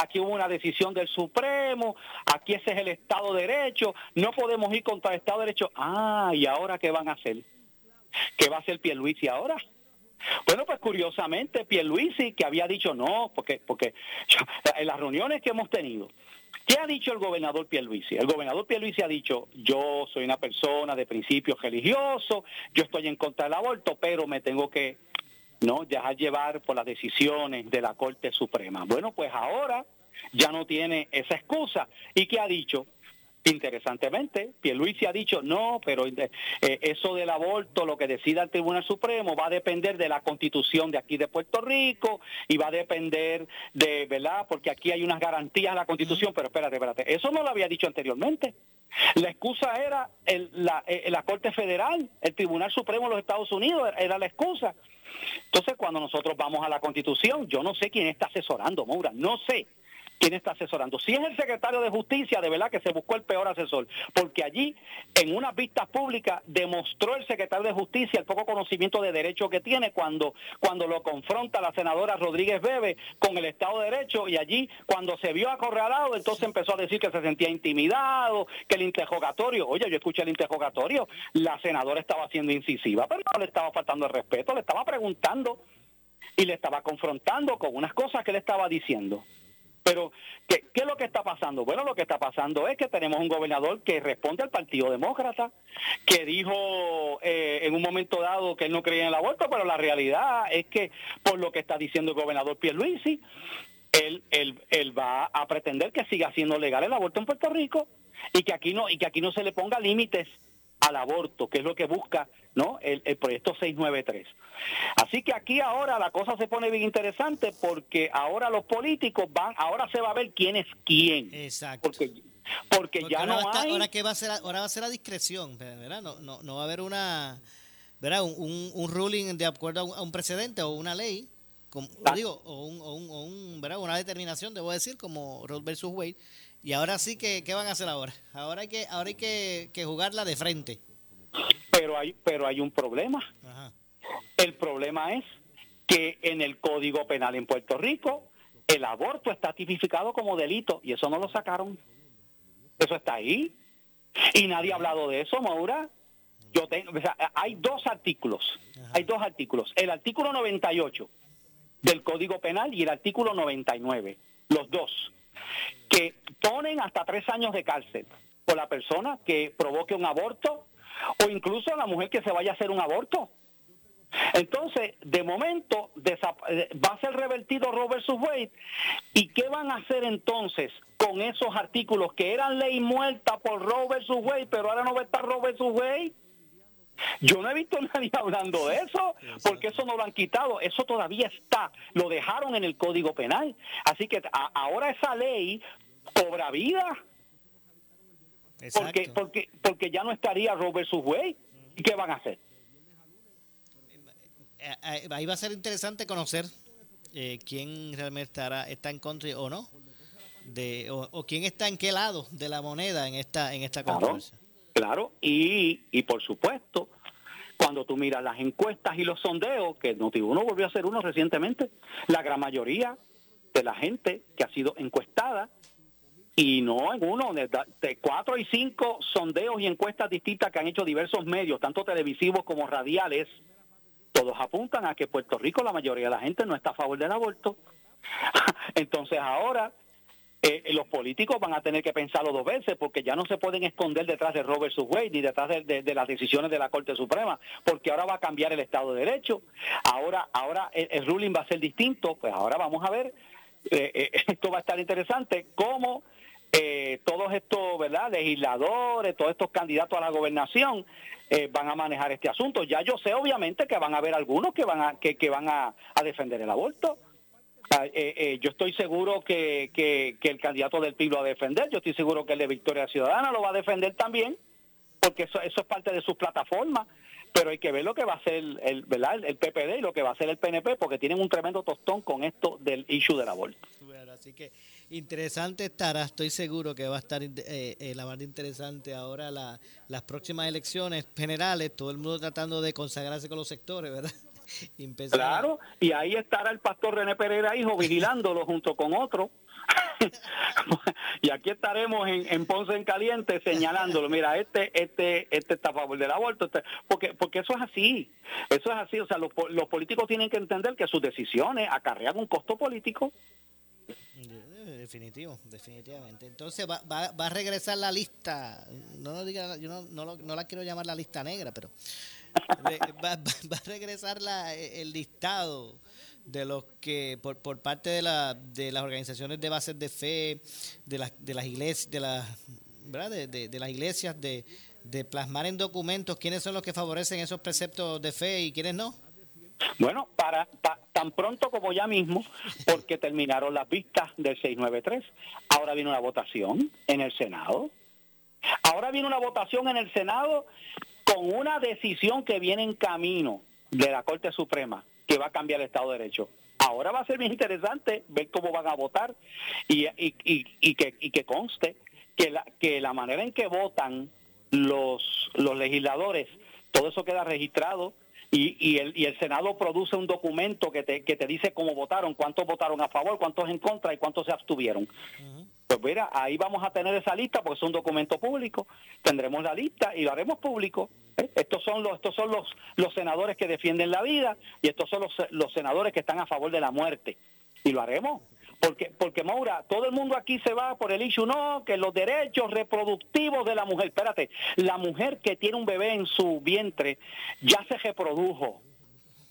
aquí hubo una decisión del Supremo, aquí ese es el Estado de Derecho, no podemos ir contra el Estado de Derecho. Ah, ¿y ahora qué van a hacer? ¿Qué va a hacer Pierluisi ahora? Bueno, pues curiosamente, Pierluisi, que había dicho no, porque, porque en las reuniones que hemos tenido, ¿qué ha dicho el gobernador Pierluisi? El gobernador Pierluisi ha dicho, yo soy una persona de principios religiosos, yo estoy en contra del aborto, pero me tengo que no dejar llevar por las decisiones de la Corte Suprema. Bueno, pues ahora ya no tiene esa excusa. ¿Y qué ha dicho? Interesantemente, Pierluisi ha dicho no, pero eh, eso del aborto, lo que decida el Tribunal Supremo, va a depender de la constitución de aquí de Puerto Rico y va a depender de, ¿verdad? Porque aquí hay unas garantías en la constitución, pero espérate, espérate, eso no lo había dicho anteriormente. La excusa era el, la, eh, la Corte Federal, el Tribunal Supremo de los Estados Unidos, era la excusa. Entonces, cuando nosotros vamos a la constitución, yo no sé quién está asesorando, Moura, no sé quién está asesorando. Si es el secretario de Justicia, de verdad que se buscó el peor asesor, porque allí, en unas vistas públicas, demostró el secretario de Justicia el poco conocimiento de derecho que tiene cuando, cuando lo confronta la senadora Rodríguez Bebe con el Estado de Derecho y allí, cuando se vio acorralado, entonces empezó a decir que se sentía intimidado, que el interrogatorio, oye, yo escuché el interrogatorio, la senadora estaba siendo incisiva, pero no le estaba faltando el respeto, le estaba preguntando y le estaba confrontando con unas cosas que le estaba diciendo. Pero, ¿qué, ¿qué, es lo que está pasando? Bueno, lo que está pasando es que tenemos un gobernador que responde al Partido Demócrata, que dijo eh, en un momento dado que él no creía en el aborto, pero la realidad es que, por lo que está diciendo el gobernador Pierluisi, él, él, él va a pretender que siga siendo legal el aborto en Puerto Rico y que aquí no y que aquí no se le ponga límites al aborto, que es lo que busca ¿no? el, el, proyecto 693. Así que aquí ahora la cosa se pone bien interesante porque ahora los políticos van, ahora se va a ver quién es quién. Exacto. Porque, porque, ya ahora no está- hay... ahora que va a ser ahora va a ser a discreción ¿verdad? No, no, no va a haber una ¿verdad? Un, un, un ruling de acuerdo a un, a un precedente o una ley como, digo o, un, o, un, o un, ¿verdad? una determinación debo decir como Roe versus Wade y ahora sí que qué van a hacer ahora ahora hay que ahora hay que, que jugarla de frente Pero hay, pero hay un problema. El problema es que en el Código Penal en Puerto Rico el aborto está tipificado como delito y eso no lo sacaron. Eso está ahí. Y nadie ha hablado de eso, Maura. Yo tengo, o sea, hay dos artículos. Hay dos artículos. El artículo 98 del Código Penal y el artículo 99. Los dos. Que ponen hasta tres años de cárcel por la persona que provoque un aborto o incluso la mujer que se vaya a hacer un aborto. Entonces, de momento, eh, va a ser revertido Roe versus Wade. ¿Y qué van a hacer entonces con esos artículos que eran ley muerta por Roe versus Wade, pero ahora no va a estar Roe versus Wade? Yo no he visto a nadie hablando de eso, porque eso no lo han quitado, eso todavía está, lo dejaron en el Código Penal. Así que a- ahora esa ley cobra vida, porque, porque, porque ya no estaría Roe versus Wade. ¿Y qué van a hacer? Eh, eh, ahí va a ser interesante conocer eh, quién realmente estará está en contra o no de o, o quién está en qué lado de la moneda en esta en esta controversia claro, y, y por supuesto, cuando tú miras las encuestas y los sondeos, que Notiuno volvió a hacer uno recientemente, la gran mayoría de la gente que ha sido encuestada, y no en uno, de cuatro y cinco sondeos y encuestas distintas que han hecho diversos medios, tanto televisivos como radiales, todos apuntan a que Puerto Rico la mayoría de la gente no está a favor del aborto. Entonces ahora eh, los políticos van a tener que pensarlo dos veces porque ya no se pueden esconder detrás de Robert Wade ni detrás de, las decisiones de la Corte Suprema porque ahora va a cambiar el Estado de Derecho. Ahora, ahora el, ruling va a ser distinto. Pues ahora vamos a ver, eh, eh, esto va a estar interesante, cómo eh, todos estos verdad legisladores, todos estos candidatos a la gobernación eh, van a manejar este asunto. Ya yo sé obviamente que van a haber algunos que van a, que, van a defender el aborto. Eh, eh, yo estoy seguro que, que, que el candidato del PIB lo va a defender, yo estoy seguro que el de Victoria Ciudadana lo va a defender también, porque eso, eso es parte de sus plataformas, pero hay que ver lo que va a hacer el, ¿verdad? el, PPD y lo que va a hacer el PNP, porque tienen un tremendo tostón con esto del issue del aborto. Bueno, así que interesante estará, estoy seguro que va a estar eh, eh, la más interesante ahora la, las próximas elecciones generales, todo el mundo tratando de consagrarse con los sectores, ¿verdad? Claro, y ahí estará el pastor René Pereira Hijo vigilándolo junto con otro. y aquí estaremos en, en Ponce en Caliente señalándolo. Mira, este este este está a favor del aborto. este- porque porque eso es así. Eso es así. O sea, los, po- los políticos tienen que entender que sus decisiones acarrean un costo político. Definitivo, definitivamente. Entonces va, va, va a regresar la lista, no lo diga, yo no, no, lo- no la quiero llamar la lista negra, pero va, va- a regresar la, el listado de los que por, por parte de, la, de las organizaciones de bases de fe, de las de las iglesias, de las ¿verdad? De, de, de las iglesias de, de plasmar en documentos quiénes son los que favorecen esos preceptos de fe y quiénes no? Bueno, para tan pronto como ya mismo, porque terminaron las vistas del 693, ahora viene una votación en el Senado. Ahora viene una votación en el Senado con una decisión que viene en camino de la Corte Suprema que va a cambiar el Estado de Derecho. Ahora va a ser bien interesante ver cómo van a votar y, que, conste que la, que la manera en que votan los, los legisladores, todo eso queda registrado y, el, y el Senado produce un documento que te dice cómo votaron, cuántos votaron a favor, cuántos en contra y cuántos se abstuvieron. Pues mira, ahí vamos a tener esa lista porque es un documento público, tendremos la lista y lo haremos público. ¿eh? Estos son los estos son los los senadores que defienden la vida y estos son los, los senadores que están a favor de la muerte y lo haremos. Porque, porque Maura, todo el mundo aquí se va por el issue, no, que los derechos reproductivos de la mujer, espérate, la mujer que tiene un bebé en su vientre ya se reprodujo,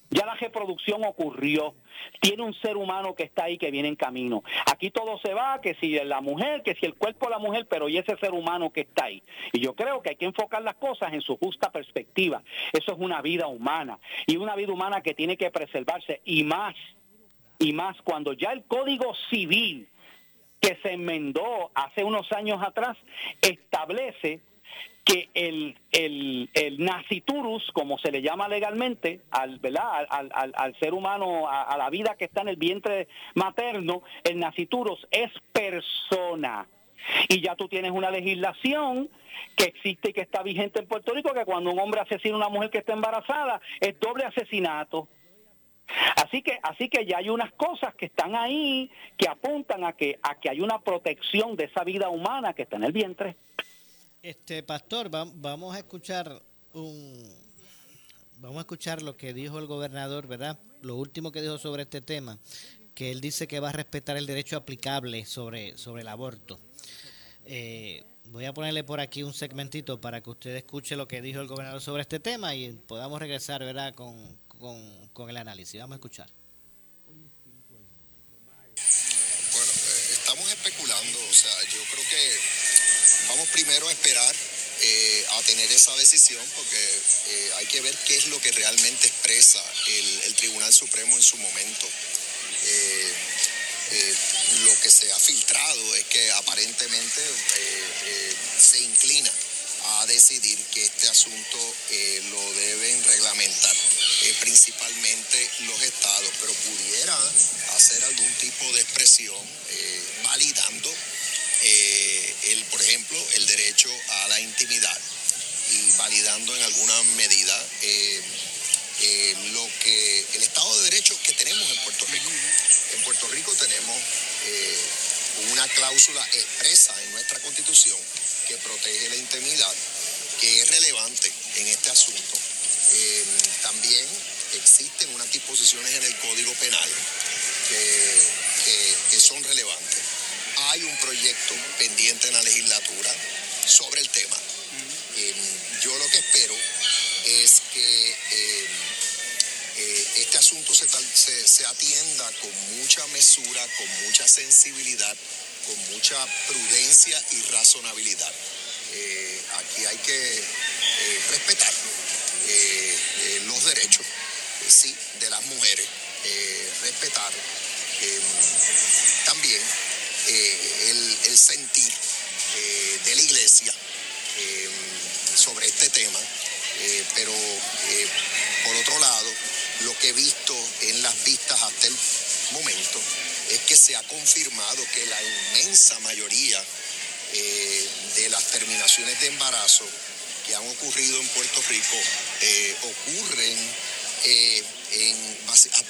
ya la reproducción ocurrió. Tiene un ser humano que está ahí, que viene en camino. Aquí todo se va, que si la mujer, que si el cuerpo de la mujer, pero y ese ser humano que está ahí. Y yo creo que hay que enfocar las cosas en su justa perspectiva. Eso es una vida humana. Y una vida humana que tiene que preservarse. Y más, y más cuando ya el Código Civil que se enmendó hace unos años atrás establece que el, el, el naciturus, como se le llama legalmente, al, ¿verdad? Al, al, ser humano, a, a, la vida que está en el vientre materno, el naciturus es persona. Y ya tú tienes una legislación que existe y que está vigente en Puerto Rico, que cuando un hombre asesina a una mujer que está embarazada, es doble asesinato. Así que, así que ya hay unas cosas que están ahí que apuntan a que, a que hay una protección de esa vida humana que está en el vientre. Este pastor, va, vamos a escuchar un, vamos a escuchar lo que dijo el gobernador, ¿verdad? Lo último que dijo sobre este tema, que él dice que va a respetar el derecho aplicable sobre, sobre el aborto. Eh, voy a ponerle por aquí un segmentito para que usted escuche lo que dijo el gobernador sobre este tema y podamos regresar, ¿verdad? Con, con, con el análisis. Vamos a escuchar. Bueno, eh, estamos especulando, o sea, yo creo que vamos primero a esperar eh, a tener esa decisión porque eh, hay que ver qué es lo que realmente expresa el, Tribunal Supremo en su momento. Eh, lo que se ha filtrado es que aparentemente se inclina a decidir que este asunto lo deben reglamentar principalmente los estados, pero pudiera hacer algún tipo de expresión validando eh, el, por ejemplo, el derecho a la intimidad y validando en alguna medida eh, eh, lo que el Estado de Derecho que tenemos en Puerto Rico. En Puerto Rico tenemos una cláusula expresa en nuestra Constitución que protege la intimidad, que es relevante en este asunto. también existen unas disposiciones en el Código Penal que, que, que son relevantes hay un proyecto pendiente en la legislatura sobre el tema. Eh, yo lo que espero es que eh, eh, este asunto se, se, se, atienda con mucha mesura, con mucha sensibilidad, con mucha prudencia y razonabilidad. aquí hay que respetar los derechos, sí, de las mujeres, respetar también eh, el, el, sentir eh, de la iglesia eh, sobre este tema, pero por otro lado, lo que he visto en las vistas hasta el momento es que se ha confirmado que la inmensa mayoría de las terminaciones de embarazo que han ocurrido en Puerto Rico ocurren en,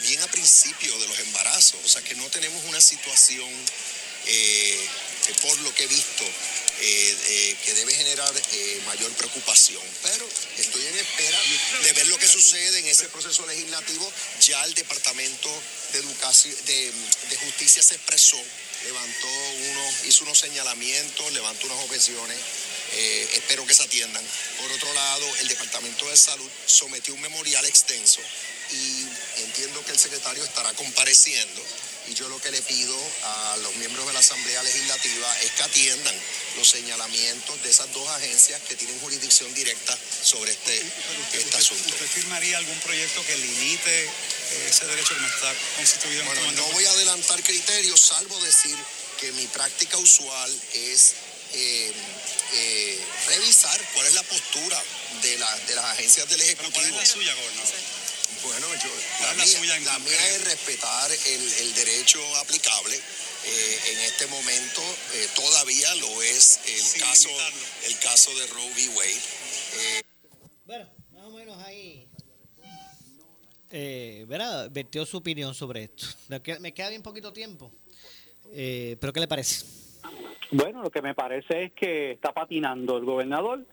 bien a principio de los embarazos, o sea que no tenemos una situación eh, por lo que he visto, eh, eh, que debe generar mayor preocupación. Pero estoy en espera de ver lo que sucede en ese proceso legislativo. Ya el Departamento de, Educación, de, de Justicia se expresó, levantó uno, hizo unos señalamientos, levantó unas objeciones. Espero que se atiendan. Por otro lado, el Departamento de Salud sometió un memorial extenso y entiendo que el secretario estará compareciendo y yo lo que le pido a los miembros de la Asamblea Legislativa es que atiendan los señalamientos de esas dos agencias que tienen jurisdicción directa sobre este, este asunto. ¿Usted firmaría algún proyecto que limite eh, ese derecho que no está constituido en Bueno, este no voy a adelantar criterios, salvo decir que mi práctica usual es eh, eh, revisar cuál es la postura de, la- de las agencias del Ejecutivo. ¿Cuál es la suya, gobernador? Bueno, yo, ¿Cuál la, es la mía, suya en la mía es respetar el, el derecho aplicable. Eh, en este momento eh, todavía lo es el caso, el caso de Roe v. Wade. Eh, Bueno, más o menos ahí. Eh, ¿verdad? Vertió su opinión sobre esto. Me queda, me queda bien poquito tiempo. Eh, ¿Pero qué le parece? Bueno, lo que me parece es que está patinando el gobernador,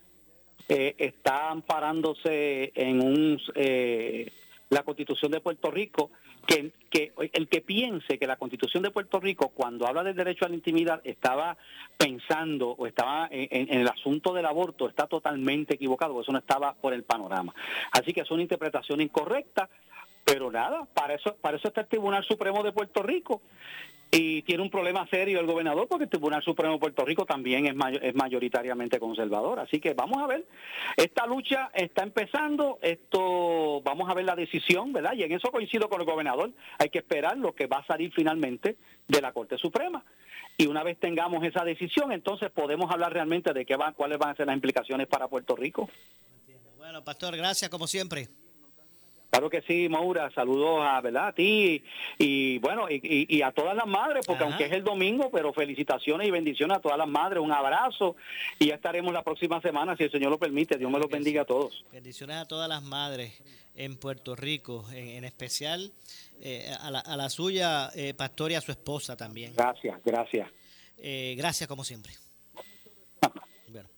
eh, está amparándose en un eh, la Constitución de Puerto Rico, que, el que piense que la Constitución de Puerto Rico, cuando habla del derecho a la intimidad, estaba pensando o estaba en, en- el asunto del aborto, está totalmente equivocado, eso no estaba por el panorama. Así que es una interpretación incorrecta, pero nada, para eso, para eso está el Tribunal Supremo de Puerto Rico y tiene un problema serio el gobernador porque el Tribunal Supremo de Puerto Rico también es, es mayoritariamente conservador. Así que vamos a ver, esta lucha está empezando, esto vamos a ver la decisión, ¿verdad? Y en eso coincido con el gobernador, hay que esperar lo que va a salir finalmente de la Corte Suprema. Y una vez tengamos esa decisión, entonces podemos hablar realmente de qué van, cuáles van a ser las implicaciones para Puerto Rico. Bueno, Pastor, gracias como siempre. Claro que sí, Maura, saludos a, ¿verdad? a ti y bueno, y, y- y a todas las madres, porque Ajá. aunque es el domingo, pero felicitaciones y bendiciones a todas las madres, un abrazo y ya estaremos la próxima semana, si el Señor lo permite, Dios me los bendiga a todos. Bendiciones a todas las madres en Puerto Rico, en, en especial eh, a, la, a la suya, eh, Pastor, y a su esposa también. Gracias, gracias. Eh, gracias como siempre.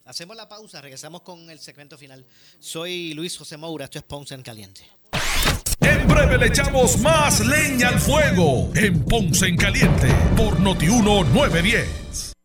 Hacemos la pausa, regresamos con el segmento final. Soy Luis José Moura, esto es Ponce en Caliente. En breve le echamos más leña al fuego en Ponce en Caliente por Notiuno 910.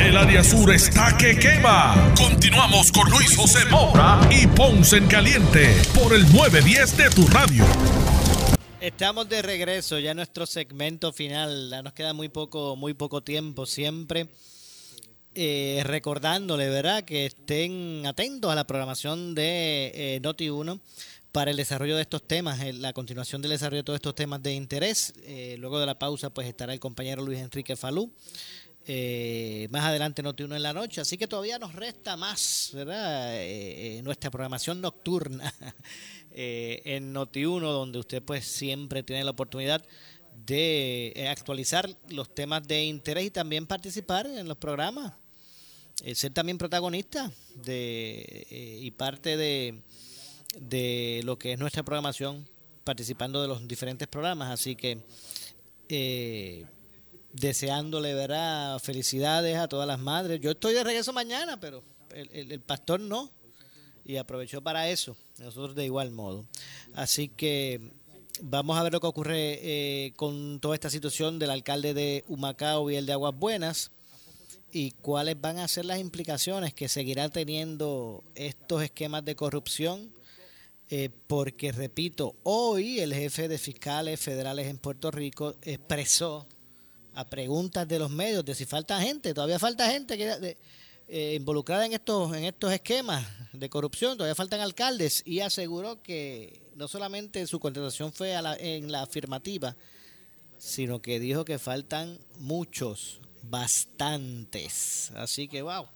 El área sur está que quema. Continuamos con Luis José Moura y Ponce en Caliente por el 910 de tu radio. Estamos de regreso ya nuestro segmento final. Ya nos queda muy poco, muy poco tiempo siempre. Eh, recordándole, ¿verdad? Que estén atentos a la programación de eh, Noti1 para el desarrollo de estos temas, eh, la continuación del desarrollo de todos estos temas de interés. Eh, luego de la pausa, pues estará el compañero Luis Enrique Falú. Eh, más adelante Noti1 en la noche, así que todavía nos resta más, ¿verdad? Eh, eh, nuestra programación nocturna eh, en Noti1, donde usted pues siempre tiene la oportunidad de eh, actualizar los temas de interés y también participar en los programas, ser también protagonista de y parte de, de lo que es nuestra programación, participando de los diferentes programas, así que deseándole ¿verdad? felicidades a todas las madres. Yo estoy de regreso mañana, pero el, pastor no. Y aprovechó para eso. Nosotros de igual modo. Así que vamos a ver lo que ocurre eh, con toda esta situación del alcalde de Humacao y el de Aguas Buenas. Y cuáles van a ser las implicaciones que seguirá teniendo estos esquemas de corrupción. Eh, porque, repito, hoy el jefe de fiscales federales en Puerto Rico expresó a preguntas de los medios de si falta gente, todavía falta gente que, eh, involucrada en estos, en estos esquemas de corrupción, todavía faltan alcaldes y aseguró que no solamente su contestación fue a la- en la afirmativa, sino que dijo que faltan muchos, bastantes. Así que, wow,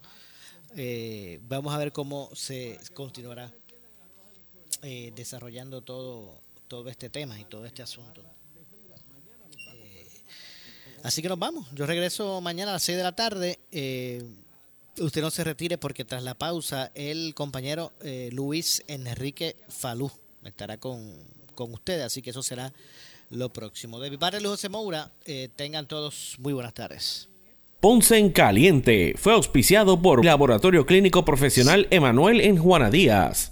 eh, vamos a ver cómo se continuará eh, desarrollando todo, todo este tema y todo este asunto. Así que nos vamos. Yo regreso mañana a las 6 de la tarde. Eh, usted no se retire porque tras la pausa el compañero eh, Luis Enrique Falú estará con, con ustedes, así que eso será lo próximo. De mi padre Luis José Moura, eh, tengan todos muy buenas tardes. Ponce en Caliente fue auspiciado por Laboratorio Clínico Profesional Emanuel en Juana Díaz.